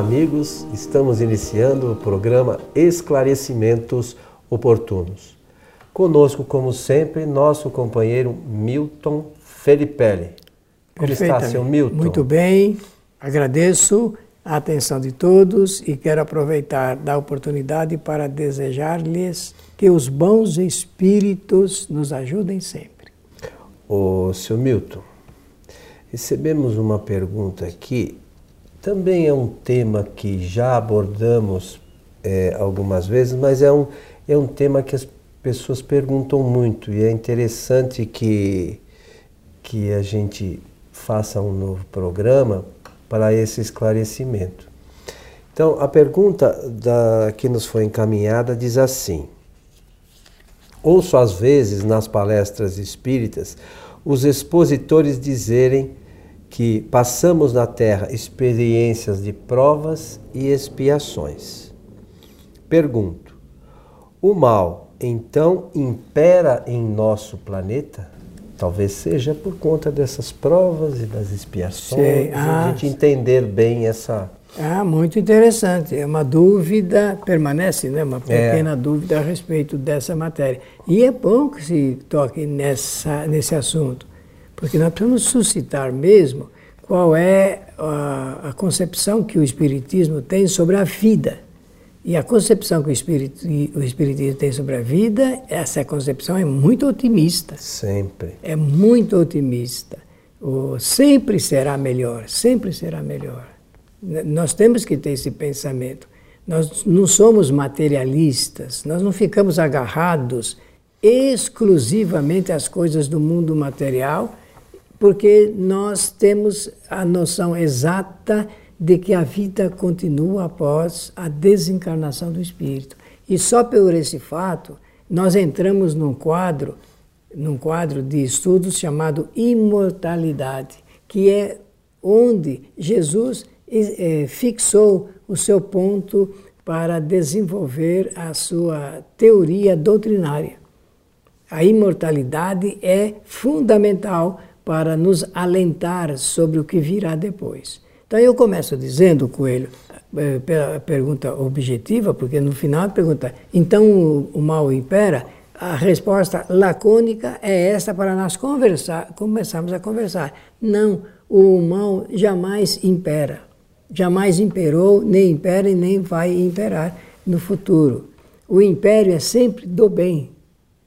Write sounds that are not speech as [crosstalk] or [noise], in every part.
amigos, estamos iniciando o programa Esclarecimentos Oportunos. Conosco, como sempre, nosso companheiro Milton Felipelli. Como está, seu Milton? Muito bem, agradeço a atenção de todos e quero aproveitar da oportunidade para desejar-lhes que os bons espíritos nos ajudem sempre. Ô, seu Milton, recebemos uma pergunta aqui também é um tema que já abordamos é, algumas vezes, mas é um, é um tema que as pessoas perguntam muito e é interessante que, que a gente faça um novo programa para esse esclarecimento. Então, a pergunta da, que nos foi encaminhada diz assim: Ouço às vezes nas palestras espíritas os expositores dizerem que passamos na Terra experiências de provas e expiações. Pergunto: o mal então impera em nosso planeta? Talvez seja por conta dessas provas e das expiações, ah, a gente entender bem essa. Ah, muito interessante. É uma dúvida, permanece, né? Uma é. pequena é. dúvida a respeito dessa matéria. E é bom que se toque nessa, nesse assunto porque nós precisamos suscitar mesmo qual é a, a concepção que o Espiritismo tem sobre a vida. E a concepção que o, Espirit, o Espiritismo tem sobre a vida, essa concepção é muito otimista. Sempre. É muito otimista. O, sempre será melhor, sempre será melhor. Nós temos que ter esse pensamento. Nós não somos materialistas, nós não ficamos agarrados exclusivamente às coisas do mundo material porque nós temos a noção exata de que a vida continua após a desencarnação do espírito. E só por esse fato, nós entramos num quadro, num quadro de estudos chamado imortalidade, que é onde Jesus é, fixou o seu ponto para desenvolver a sua teoria doutrinária. A imortalidade é fundamental para nos alentar sobre o que virá depois. Então eu começo dizendo, Coelho, eh, pela pergunta objetiva, porque no final pergunta, então o mal impera? A resposta lacônica é esta para nós conversar, começarmos a conversar. Não, o mal jamais impera. Jamais imperou, nem impera e nem vai imperar no futuro. O império é sempre do bem.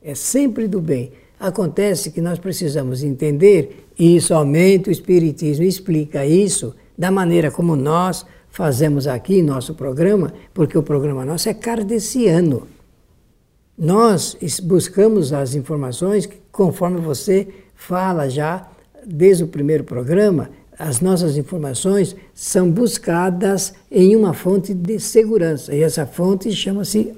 É sempre do bem. Acontece que nós precisamos entender, e somente o Espiritismo explica isso, da maneira como nós fazemos aqui nosso programa, porque o programa nosso é kardeciano. Nós buscamos as informações conforme você fala já desde o primeiro programa, as nossas informações são buscadas em uma fonte de segurança, e essa fonte chama-se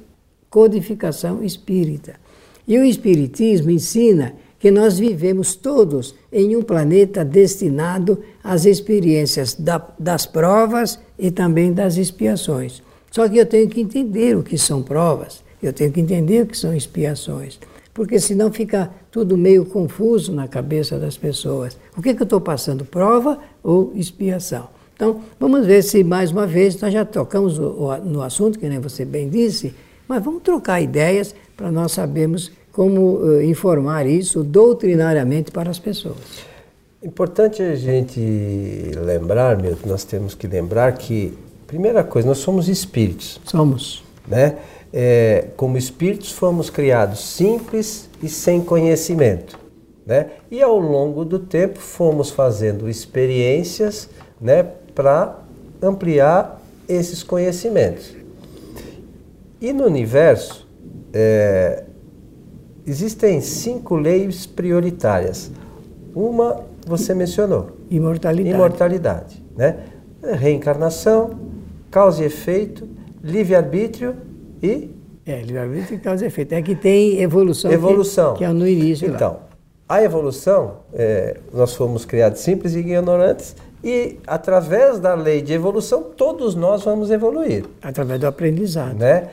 codificação espírita. E o Espiritismo ensina que nós vivemos todos em um planeta destinado às experiências da, das provas e também das expiações. Só que eu tenho que entender o que são provas, eu tenho que entender o que são expiações, porque senão fica tudo meio confuso na cabeça das pessoas. O que, que eu estou passando, prova ou expiação? Então, vamos ver se mais uma vez nós já tocamos no assunto, que nem você bem disse, mas vamos trocar ideias para nós sabermos como uh, informar isso doutrinariamente para as pessoas. Importante a gente lembrar, meu, nós temos que lembrar que, primeira coisa, nós somos espíritos. Somos. Né? É, como espíritos fomos criados simples e sem conhecimento. Né? E ao longo do tempo fomos fazendo experiências né, para ampliar esses conhecimentos. E no universo, é, existem cinco leis prioritárias. Uma você mencionou. Imortalidade. Imortalidade. Né? Reencarnação, causa e efeito, livre-arbítrio e. É, livre-arbítrio e causa e efeito. É que tem evolução. Evolução. Que, que é no início. Então, lá. a evolução, é, nós fomos criados simples e ignorantes, e através da lei de evolução, todos nós vamos evoluir. Através do aprendizado. Né?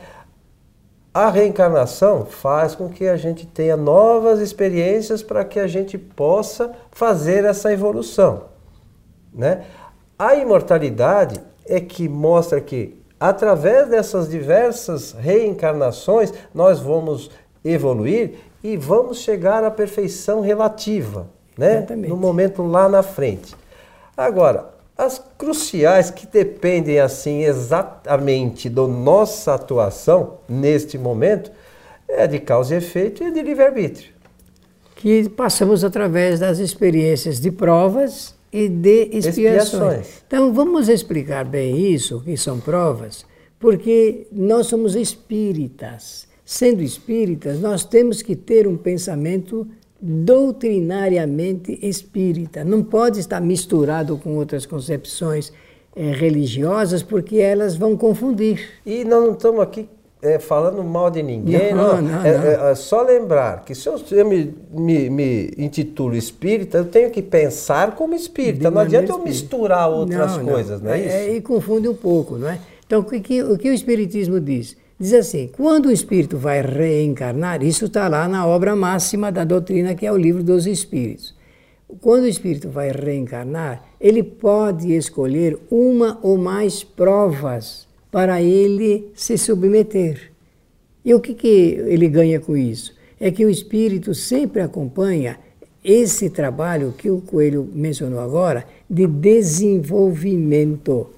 A reencarnação faz com que a gente tenha novas experiências para que a gente possa fazer essa evolução. Né? A imortalidade é que mostra que através dessas diversas reencarnações nós vamos evoluir e vamos chegar à perfeição relativa, né? Exatamente. No momento lá na frente. Agora, as cruciais que dependem assim exatamente da nossa atuação neste momento é de causa e efeito e de livre-arbítrio. Que passamos através das experiências de provas e de expiações. Expiações. Então vamos explicar bem isso, que são provas, porque nós somos espíritas. Sendo espíritas, nós temos que ter um pensamento doutrinariamente espírita. Não pode estar misturado com outras concepções eh, religiosas, porque elas vão confundir. E nós não estamos aqui é, falando mal de ninguém, Não, não. não, é, não. é- é só lembrar que se eu, eu me, me, me intitulo espírita, eu tenho que pensar como espírita. De Não adianta eu espírita. misturar outras Não, não. coisas, não é, isso? E confunde um pouco, não é? Então, o que, o que o Espiritismo diz? Diz assim: quando o espírito vai reencarnar, isso está lá na obra máxima da doutrina, que é o livro dos Espíritos. Quando o espírito vai reencarnar, ele pode escolher uma ou mais provas para ele se submeter. E o que, que ele ganha com isso? É que o espírito sempre acompanha esse trabalho que o Coelho mencionou agora de desenvolvimento,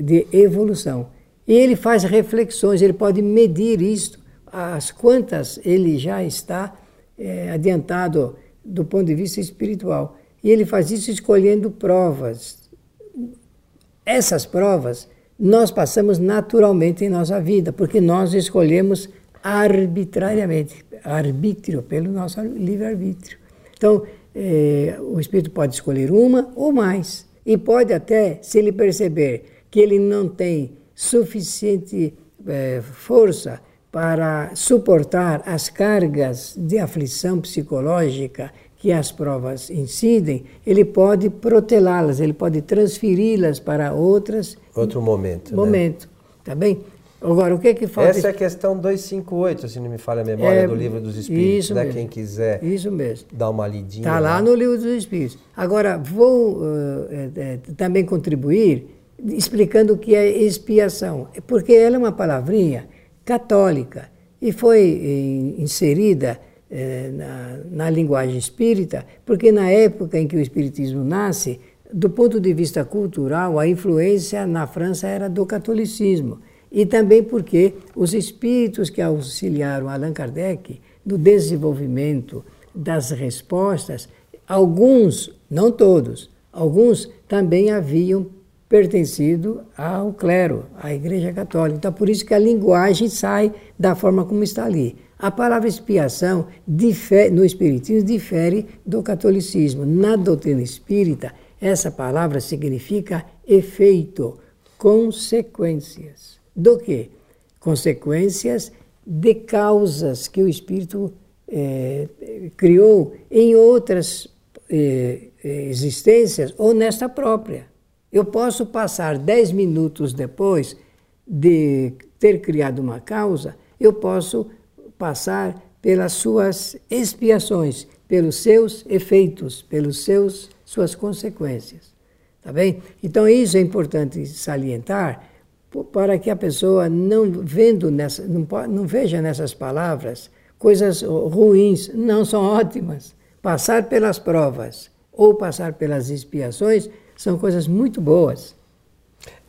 de evolução. E ele faz reflexões, ele pode medir isto, as quantas ele já está eh, adiantado do ponto de vista espiritual. E ele faz isso escolhendo provas. Essas provas nós passamos naturalmente em nossa vida, porque nós escolhemos arbitrariamente, arbítrio, pelo nosso livre-arbítrio. Então, eh, o espírito pode escolher uma ou mais, e pode até, se ele perceber que ele não tem suficiente eh, força para suportar as cargas de aflição psicológica que as provas incidem, ele pode protelá-las, ele pode transferi-las para outras Outro momento. né? momento, tá bem? Agora, o que é que falta? Essa é a questão 258, se não me falha a memória, É, do livro dos Espíritos. isso né? mesmo. Quem quiser Isso mesmo. dar uma lidinha. Está lá no livro dos Espíritos. Agora, vou eh, eh, também contribuir explicando o que é expiação, porque ela é uma palavrinha católica e foi eh, inserida eh, na, na linguagem espírita, porque na época em que o espiritismo nasce, do ponto de vista cultural, a influência na França era do catolicismo. E também porque os espíritos que auxiliaram Allan Kardec no desenvolvimento das respostas, alguns, não todos, alguns também haviam pertencido ao clero, à Igreja Católica. Então, por isso que a linguagem sai da forma como está ali. A palavra expiação difere, no Espiritismo difere do catolicismo. Na doutrina espírita, essa palavra significa efeito, consequências. Do que? Consequências de causas que o Espírito eh, criou em outras eh, existências ou nesta própria. Eu posso passar dez minutos depois de ter criado uma causa, eu posso passar pelas suas expiações, pelos seus efeitos, pelos seus suas consequências. Tá bem? Então isso é importante salientar para que a pessoa não vendo nessa, não, não veja nessas palavras coisas ruins, não são ótimas. Passar pelas provas ou passar pelas expiações são coisas muito boas.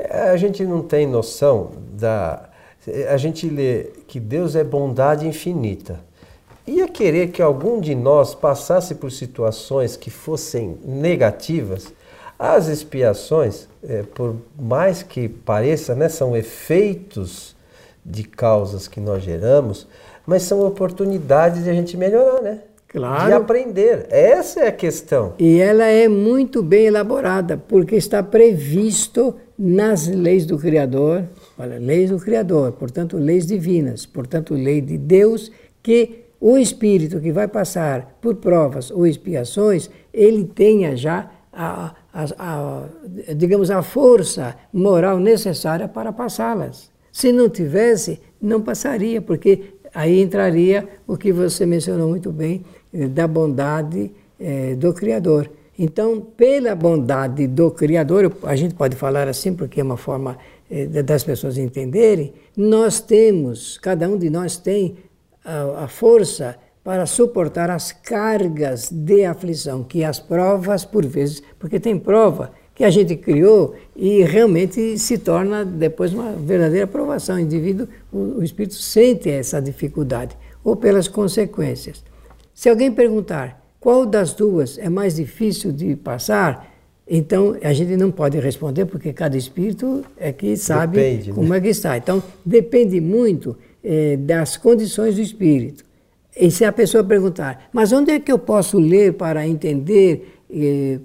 A gente não tem noção da. A gente lê que Deus é bondade infinita. Ia querer que algum de nós passasse por situações que fossem negativas. As expiações, é, por mais que pareça, né, são efeitos de causas que nós geramos, mas são oportunidades de a gente melhorar, né? Claro. De aprender. Essa é a questão. E ela é muito bem elaborada, porque está previsto nas leis do Criador, olha, leis do Criador, portanto, leis divinas, portanto, lei de Deus, que o espírito que vai passar por provas ou expiações, ele tenha já a, a, a, digamos, a força moral necessária para passá-las. Se não tivesse, não passaria, porque aí entraria o que você mencionou muito bem, da bondade eh, do Criador. Então, pela bondade do Criador, a gente pode falar assim porque é uma forma eh, das pessoas entenderem, nós temos, cada um de nós tem a, a força para suportar as cargas de aflição, que as provas, por vezes, porque tem prova que a gente criou e realmente se torna depois uma verdadeira provação. O indivíduo, o, o espírito sente essa dificuldade, ou pelas consequências. Se alguém perguntar qual das duas é mais difícil de passar, então a gente não pode responder, porque cada espírito é que sabe depende, como né? é que está. Então depende muito eh, das condições do espírito. E se a pessoa perguntar, mas onde é que eu posso ler para entender eh,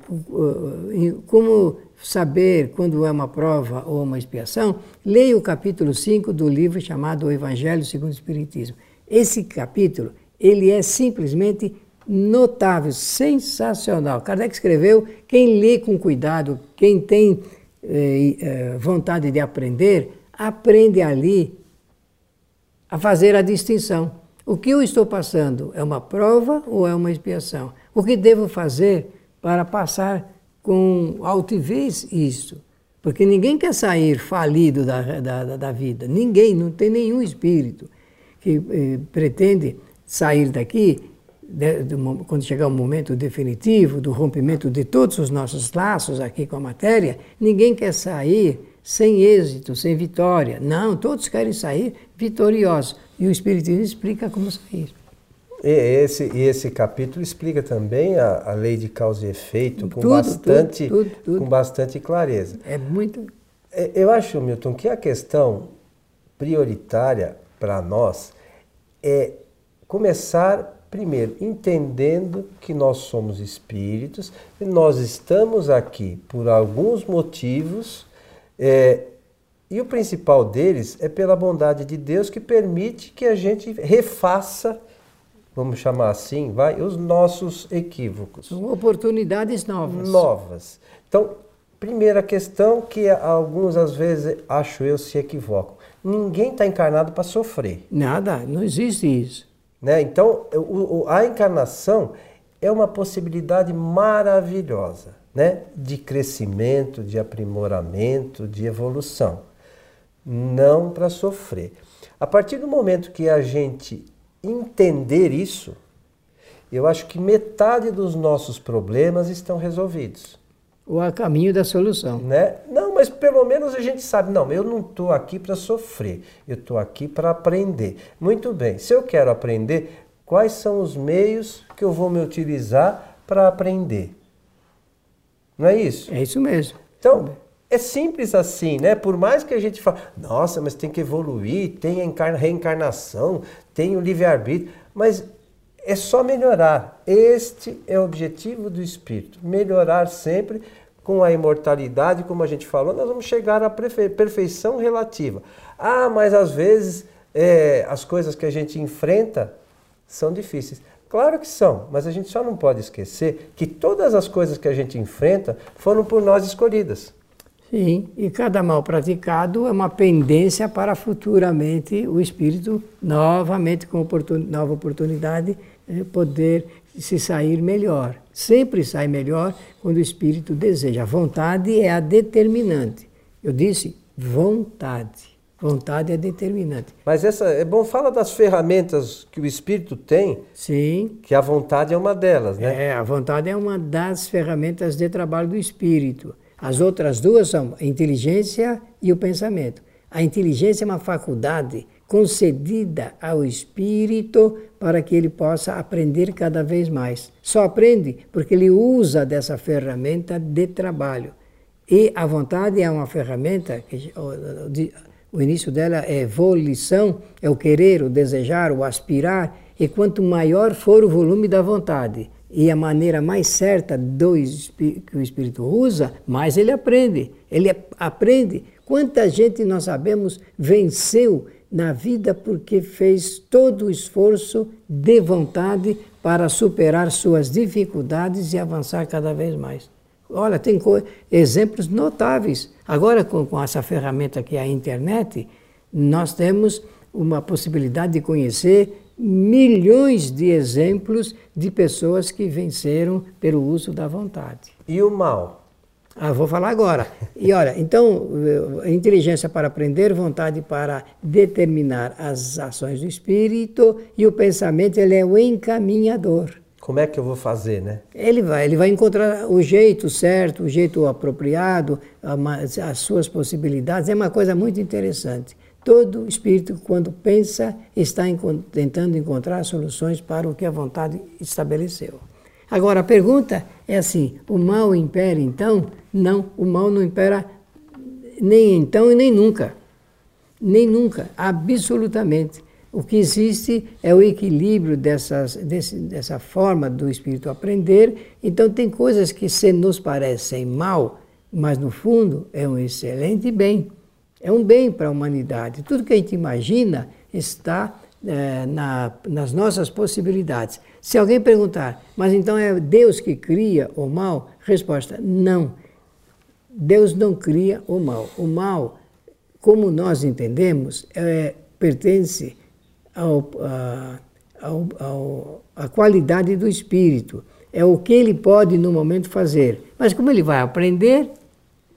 como saber quando é uma prova ou uma expiação? Leia o capítulo 5 do livro chamado O Evangelho segundo o Espiritismo. Esse capítulo, ele é simplesmente notável, sensacional. Kardec escreveu, quem lê com cuidado, quem tem eh, eh, vontade de aprender, aprende ali a fazer a distinção o que eu estou passando é uma prova ou é uma expiação? O que devo fazer para passar com altivez isso? Porque ninguém quer sair falido da, da, da vida. Ninguém, não tem nenhum espírito que eh, pretende sair daqui de, de, quando chegar o momento definitivo do rompimento de todos os nossos laços aqui com a matéria. Ninguém quer sair sem êxito, sem vitória. Não, todos querem sair vitoriosos. E o Espiritismo explica como sair. E esse, e esse capítulo explica também a, a lei de causa e efeito com, tudo, bastante, tudo, tudo, com bastante clareza. É muito. É, eu acho, Milton, que a questão prioritária para nós é começar primeiro entendendo que nós somos espíritos e nós estamos aqui por alguns motivos é, e o principal deles é pela bondade de Deus que permite que a gente refaça, vamos chamar assim, vai, os nossos equívocos. São oportunidades novas. Novas. Então, primeira questão que alguns às vezes acho eu se equivocam. Ninguém está encarnado para sofrer. Nada, não existe isso. Né? Então, o, a encarnação é uma possibilidade maravilhosa né, de crescimento, de aprimoramento, de evolução. Não para sofrer. A partir do momento que a gente entender isso, eu acho que metade dos nossos problemas estão resolvidos. Ou a caminho da solução. Né? Não, mas pelo menos a gente sabe, não, eu não estou aqui para sofrer, eu estou aqui para aprender. Muito bem, se eu quero aprender, quais são os meios que eu vou me utilizar para aprender? Não é isso? É isso mesmo. Então, é simples assim, né? Por mais que a gente fale, nossa, mas tem que evoluir, tem a reencarnação, tem o livre-arbítrio, mas é só melhorar. Este é o objetivo do espírito, melhorar sempre com a imortalidade, como a gente falou, nós vamos chegar à perfeição relativa. Ah, mas às vezes é, as coisas que a gente enfrenta são difíceis. Claro que são, mas a gente só não pode esquecer que todas as coisas que a gente enfrenta foram por nós escolhidas. Sim, e cada mal praticado é uma pendência para futuramente o espírito, novamente com oportun nova oportunidade, poder se sair melhor. Sempre sai melhor quando o espírito deseja. A vontade é a determinante. Eu disse vontade. Vontade é determinante. Mas essa é bom fala das ferramentas que o espírito tem. Sim. Que a vontade é uma delas, né? É, a vontade é uma das ferramentas de trabalho do espírito. As outras duas são a inteligência e o pensamento. A inteligência é uma faculdade concedida ao espírito para que ele possa aprender cada vez mais. Só aprende porque ele usa dessa ferramenta de trabalho. E a vontade é uma ferramenta que o início dela é volição, é o querer, o desejar, o aspirar, e quanto maior for o volume da vontade e a maneira mais certa do que o espírito usa, mais ele aprende. Ele aprende. Quanta gente nós sabemos venceu na vida porque fez todo o esforço de vontade para superar suas dificuldades e avançar cada vez mais. Olha, tem exemplos notáveis. Agora, com, com essa ferramenta que é a internet, nós temos uma possibilidade de conhecer milhões de exemplos de pessoas que venceram pelo uso da vontade. E o mal? Ah, vou falar agora. E olha, então, inteligência para aprender, vontade para determinar as ações do espírito e o pensamento, ele é o encaminhador. Como é que eu vou fazer, né? Ele vai, ele vai encontrar o jeito certo, o jeito apropriado, as suas possibilidades. É uma coisa muito interessante. Todo espírito, quando pensa, está tentando encontrar soluções para o que a vontade estabeleceu. Agora, a pergunta é assim: o mal impera então? Não, o mal não impera nem então e nem nunca. Nem nunca, absolutamente. O que existe é o equilíbrio dessas, desse, dessa forma do espírito aprender. Então, tem coisas que se nos parecem mal, mas no fundo é um excelente bem. É um bem para a humanidade. Tudo que a gente imagina está é, na, nas nossas possibilidades. Se alguém perguntar, mas então é Deus que cria o mal? Resposta: não. Deus não cria o mal. O mal, como nós entendemos, é, pertence ao, a, ao, ao, a qualidade do espírito. É o que ele pode no momento fazer. Mas como ele vai aprender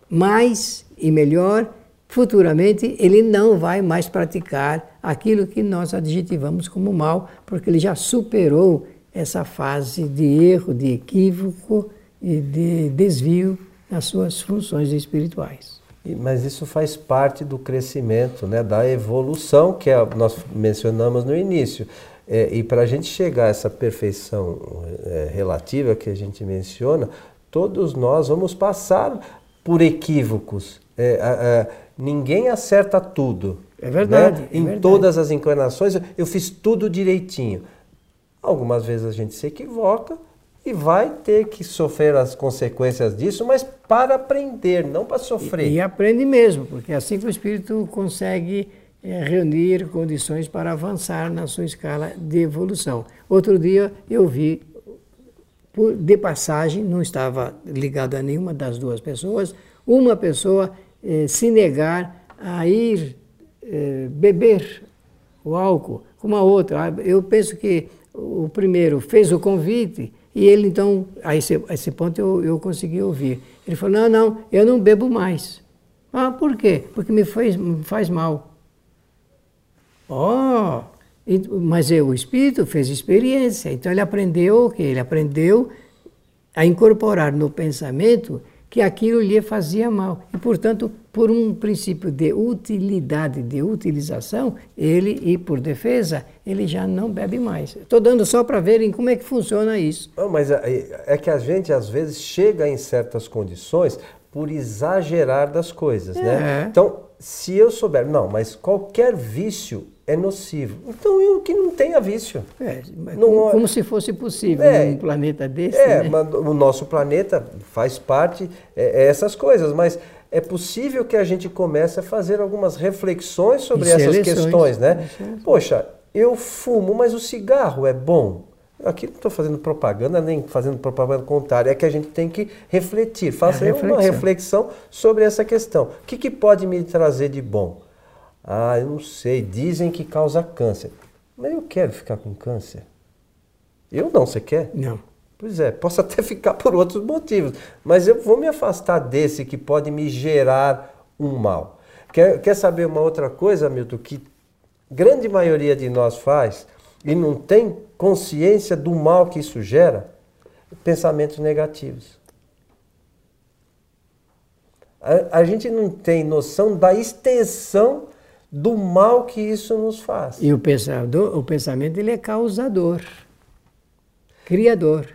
mais e melhor, futuramente ele não vai mais praticar aquilo que nós adjetivamos como mal, porque ele já superou essa fase de erro, de equívoco e de desvio nas suas funções espirituais. Mas isso faz parte do crescimento, né, da evolução que nós mencionamos no início. É, e para a gente chegar a essa perfeição é, relativa que a gente menciona, todos nós vamos passar por equívocos. É, ninguém acerta tudo. É verdade. Né? É em verdade. todas as encarnações, eu fiz tudo direitinho. Algumas vezes a gente se equivoca, e vai ter que sofrer as consequências disso, mas para aprender, não para sofrer. E, e aprende mesmo, porque é assim que o espírito consegue é, reunir condições para avançar na sua escala de evolução. Outro dia eu vi, por, de passagem, não estava ligado a nenhuma das duas pessoas, uma pessoa eh, se negar a ir eh, beber o álcool com a outra. Eu penso que o primeiro fez o convite e ele então, a esse, a esse ponto eu, eu consegui ouvir. Ele falou: Não, não, eu não bebo mais. Ah, por quê? Porque me faz, me faz mal. Oh, mas eu, o espírito fez experiência, então ele aprendeu o quê? Ele aprendeu a incorporar no pensamento que aquilo lhe fazia mal. E, portanto, por um princípio de utilidade, de utilização, ele, e por defesa, ele já não bebe mais. Estou dando só para verem como é que funciona isso. Não, mas é, é, que a gente, às vezes, chega em certas condições por exagerar das coisas, né? é. né? Então, se eu souber, não, mas qualquer vício é nocivo. Então eu que não tenha vício. É, não, como, como, se fosse possível é, num planeta desse. É, né? mas o nosso planeta faz parte é, é, essas coisas, mas é possível que a gente comece a fazer algumas reflexões sobre essas questões, né? Poxa, eu fumo, mas o cigarro é bom. Aqui não estou fazendo propaganda, nem fazendo propaganda contrária, é que a gente tem que refletir, fazer uma reflexão sobre essa questão. O que, que pode me trazer de bom? Ah, eu não sei, dizem que causa câncer. Mas eu quero ficar com câncer. Eu não, você quer? Não. Pois é, posso até [laughs] ficar por outros motivos, mas eu vou me afastar desse que pode me gerar um mal. Quer, quer saber uma outra coisa, Milton, que grande maioria de nós faz e não tem consciência do mal que isso gera? Pensamentos negativos. A, a gente não tem noção da extensão do mal que isso nos faz. E o pensador, o pensamento ele é causador, criador.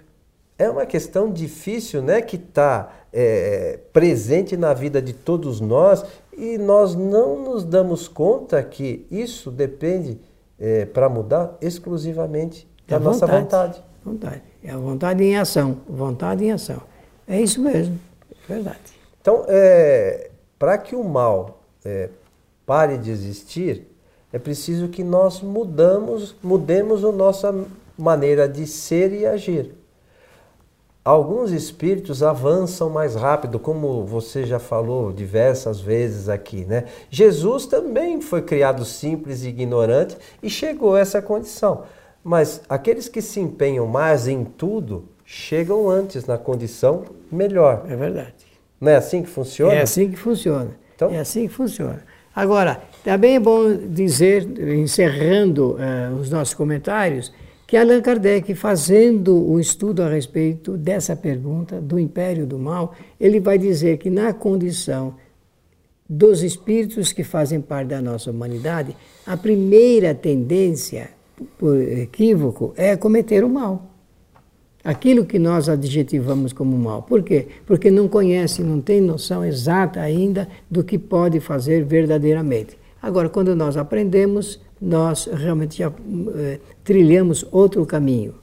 É uma questão difícil, né, que está é, presente na vida de todos nós e nós não nos damos conta que isso depende é, para mudar exclusivamente da, da nossa vontade. Vontade. É a vontade em ação. Vontade em ação. É isso mesmo. É verdade. Então, é, para que o mal é, pare de existir, é preciso que nós mudamos, mudemos a nossa maneira de ser e agir. Alguns espíritos avançam mais rápido, como você já falou diversas vezes aqui, né? Jesus também foi criado simples e ignorante e chegou a essa condição. Mas aqueles que se empenham mais em tudo chegam antes na condição melhor. É verdade. Não é assim que funciona? É assim que funciona. Então? É assim que funciona. Agora, também é bom dizer, encerrando uh, os nossos comentários, que Allan Kardec, fazendo um estudo a respeito dessa pergunta do império do mal, ele vai dizer que na condição dos espíritos que fazem parte da nossa humanidade, a primeira tendência, por equívoco, é cometer o mal. Aquilo que nós adjetivamos como mal. Por quê? Porque não conhece, não tem noção exata ainda do que pode fazer verdadeiramente. Agora, quando nós aprendemos, nós realmente já eh, trilhamos outro caminho.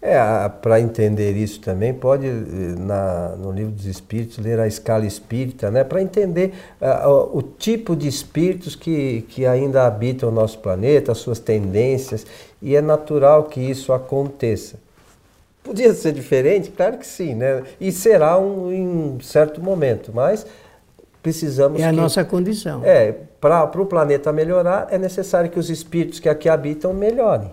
É, para entender isso também, pode, eh, na, no livro dos Espíritos, ler a escala espírita, né? para entender uh, o, tipo de espíritos que, que ainda habitam o nosso planeta, as suas tendências, e é natural que isso aconteça. Podia ser diferente? Claro que sim, né? e será um, em um certo momento, mas precisamos. É a que, nossa condição. É, para o planeta melhorar, é necessário que os espíritos que aqui habitam melhorem.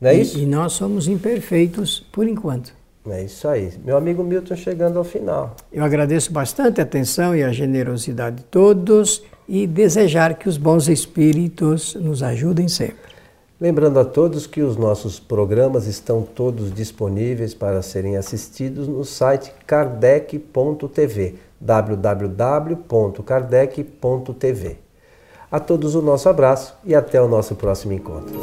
Não é e, isso? E nós somos imperfeitos por enquanto. É isso aí. Meu amigo Milton chegando ao final. Eu agradeço bastante a atenção e a generosidade de todos e desejar que os bons espíritos nos ajudem sempre. Lembrando a todos que os nossos programas estão todos disponíveis para serem assistidos no site kardec.tv www.kardec.tv. A todos o nosso abraço e até o nosso próximo encontro.